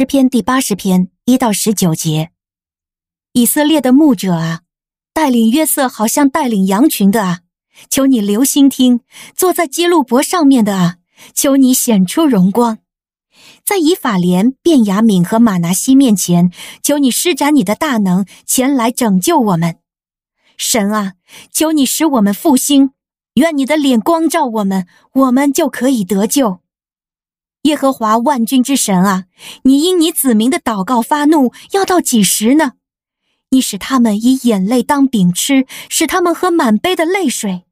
诗篇第八十篇一到十九节。以色列的牧者啊，带领约瑟好像带领羊群的啊，求你留心听；坐在基路伯上面的啊，求你显出荣光。在以法莲、便雅悯和玛拿西面前，求你施展你的大能，前来拯救我们。神啊，求你使我们复兴，愿你的脸光照我们，我们就可以得救。耶和华万军之神啊，你因你子民的祷告发怒，要到几时呢？你使他们以眼泪当饼吃，使他们喝满杯的泪水。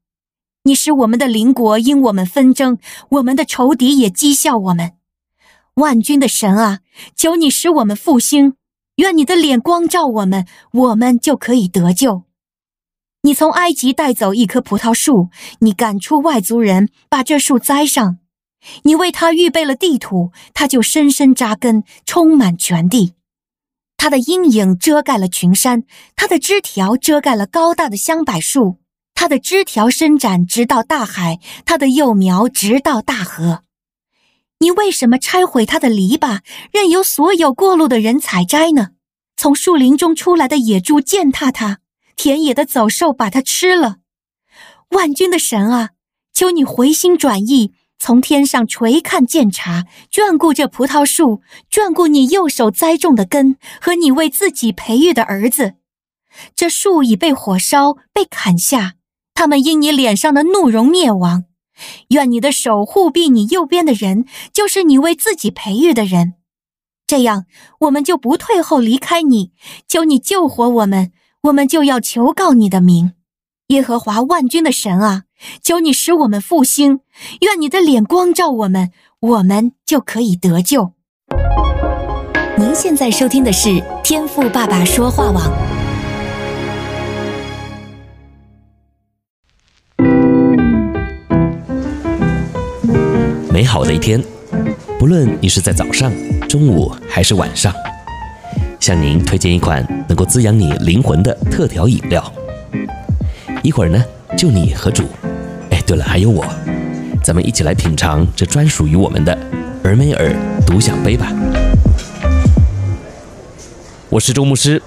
你使我们的邻国因我们纷争，我们的仇敌也讥笑我们。万军的神啊，求你使我们复兴，愿你的脸光照我们，我们就可以得救。你从埃及带走一棵葡萄树，你赶出外族人，把这树栽上。你为他预备了地土，他就深深扎根，充满全地。他的阴影遮盖了群山，他的枝条遮盖了高大的香柏树，他的枝条伸展直到大海，他的幼苗直到大河。你为什么拆毁他的篱笆，任由所有过路的人采摘呢？从树林中出来的野猪践踏他，田野的走兽把它吃了。万军的神啊，求你回心转意，从天上垂看鉴察，眷顾这葡萄树，眷顾你右手栽种的根和你为自己培育的儿子。这树已被火烧，被砍下，他们因你脸上的怒容灭亡。愿你的手护庇你右边的人，就是你为自己培育的人，这样我们就不退后离开你。求你救活我们，我们就要求告你的名，耶和华万军的神啊！求你使我们复兴，愿你的脸光照我们，我们就可以得救。您现在收听的是天赋爸爸说话网。美好的一天，不论你是在早上、中午还是晚上，向您推荐一款能够滋养你灵魂的特调饮料。一会儿呢，就你和主，哎，对了，还有我，咱们一起来品尝这专属于我们的尔梅尔独享杯吧。我是周牧师，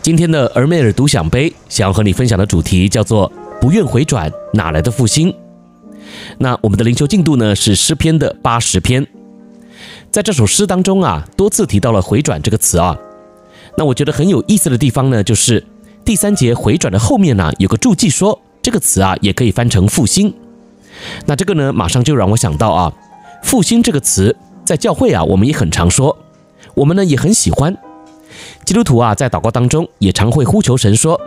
今天的尔梅尔独享杯想要和你分享的主题叫做“不愿回转，哪来的复兴”。那我们的灵修进度呢，是诗篇的八十篇，在这首诗当中啊，多次提到了“回转”这个词啊。那我觉得很有意思的地方呢，就是第三节“回转”的后面呢，有个注记说这个词啊也可以翻成“复兴”。那这个呢，马上就让我想到啊，“复兴”这个词在教会啊，我们也很常说，我们呢也很喜欢。基督徒啊，在祷告当中也常会呼求神说：“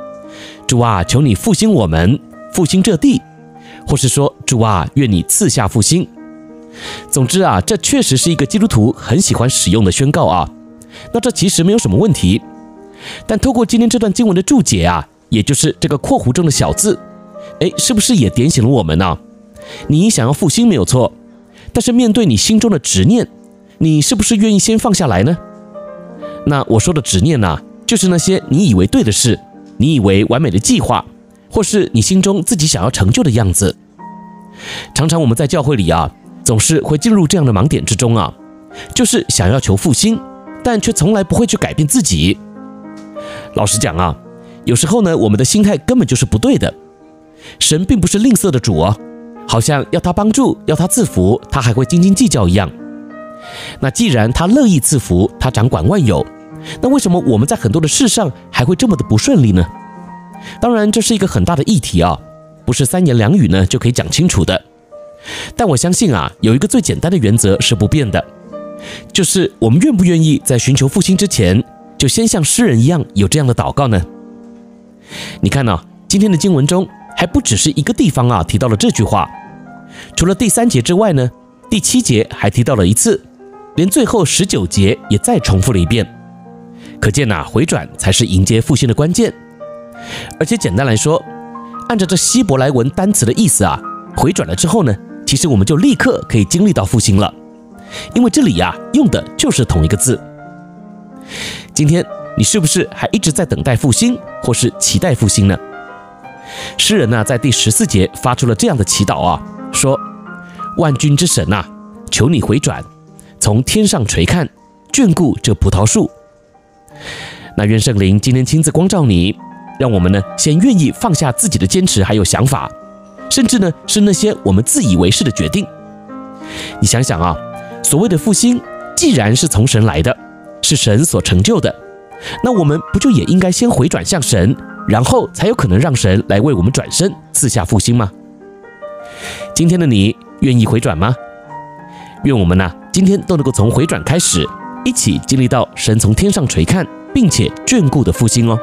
主啊，求你复兴我们，复兴这地。”或是说，主啊，愿你赐下复兴。总之啊，这确实是一个基督徒很喜欢使用的宣告啊。那这其实没有什么问题。但透过今天这段经文的注解啊，也就是这个括弧中的小字，哎，是不是也点醒了我们呢？你想要复兴没有错，但是面对你心中的执念，你是不是愿意先放下来呢？那我说的执念呢，就是那些你以为对的事，你以为完美的计划。或是你心中自己想要成就的样子，常常我们在教会里啊，总是会进入这样的盲点之中啊，就是想要求复兴，但却从来不会去改变自己。老实讲啊，有时候呢，我们的心态根本就是不对的。神并不是吝啬的主哦，好像要他帮助，要他赐福，他还会斤斤计较一样。那既然他乐意赐福，他掌管万有，那为什么我们在很多的事上还会这么的不顺利呢？当然，这是一个很大的议题啊，不是三言两语呢就可以讲清楚的。但我相信啊，有一个最简单的原则是不变的，就是我们愿不愿意在寻求复兴之前，就先像诗人一样有这样的祷告呢？你看呢，今天的经文中还不只是一个地方啊提到了这句话，除了第三节之外呢，第七节还提到了一次，连最后十九节也再重复了一遍。可见呐，回转才是迎接复兴的关键。而且简单来说，按照这希伯来文单词的意思啊，回转了之后呢，其实我们就立刻可以经历到复兴了，因为这里呀用的就是同一个字。今天你是不是还一直在等待复兴，或是期待复兴呢？诗人呢在第十四节发出了这样的祈祷啊，说：万军之神呐，求你回转，从天上垂看，眷顾这葡萄树。那愿圣灵今天亲自光照你，让我们呢先愿意放下自己的坚持还有想法，甚至呢是那些我们自以为是的决定。你想想啊，所谓的复兴，既然是从神来的，是神所成就的，那我们不就也应该先回转向神，然后才有可能让神来为我们转身赐下复兴吗？今天的你愿意回转吗？愿我们呐、今天都能够从回转开始，一起经历到神从天上垂看并且眷顾的复兴哦。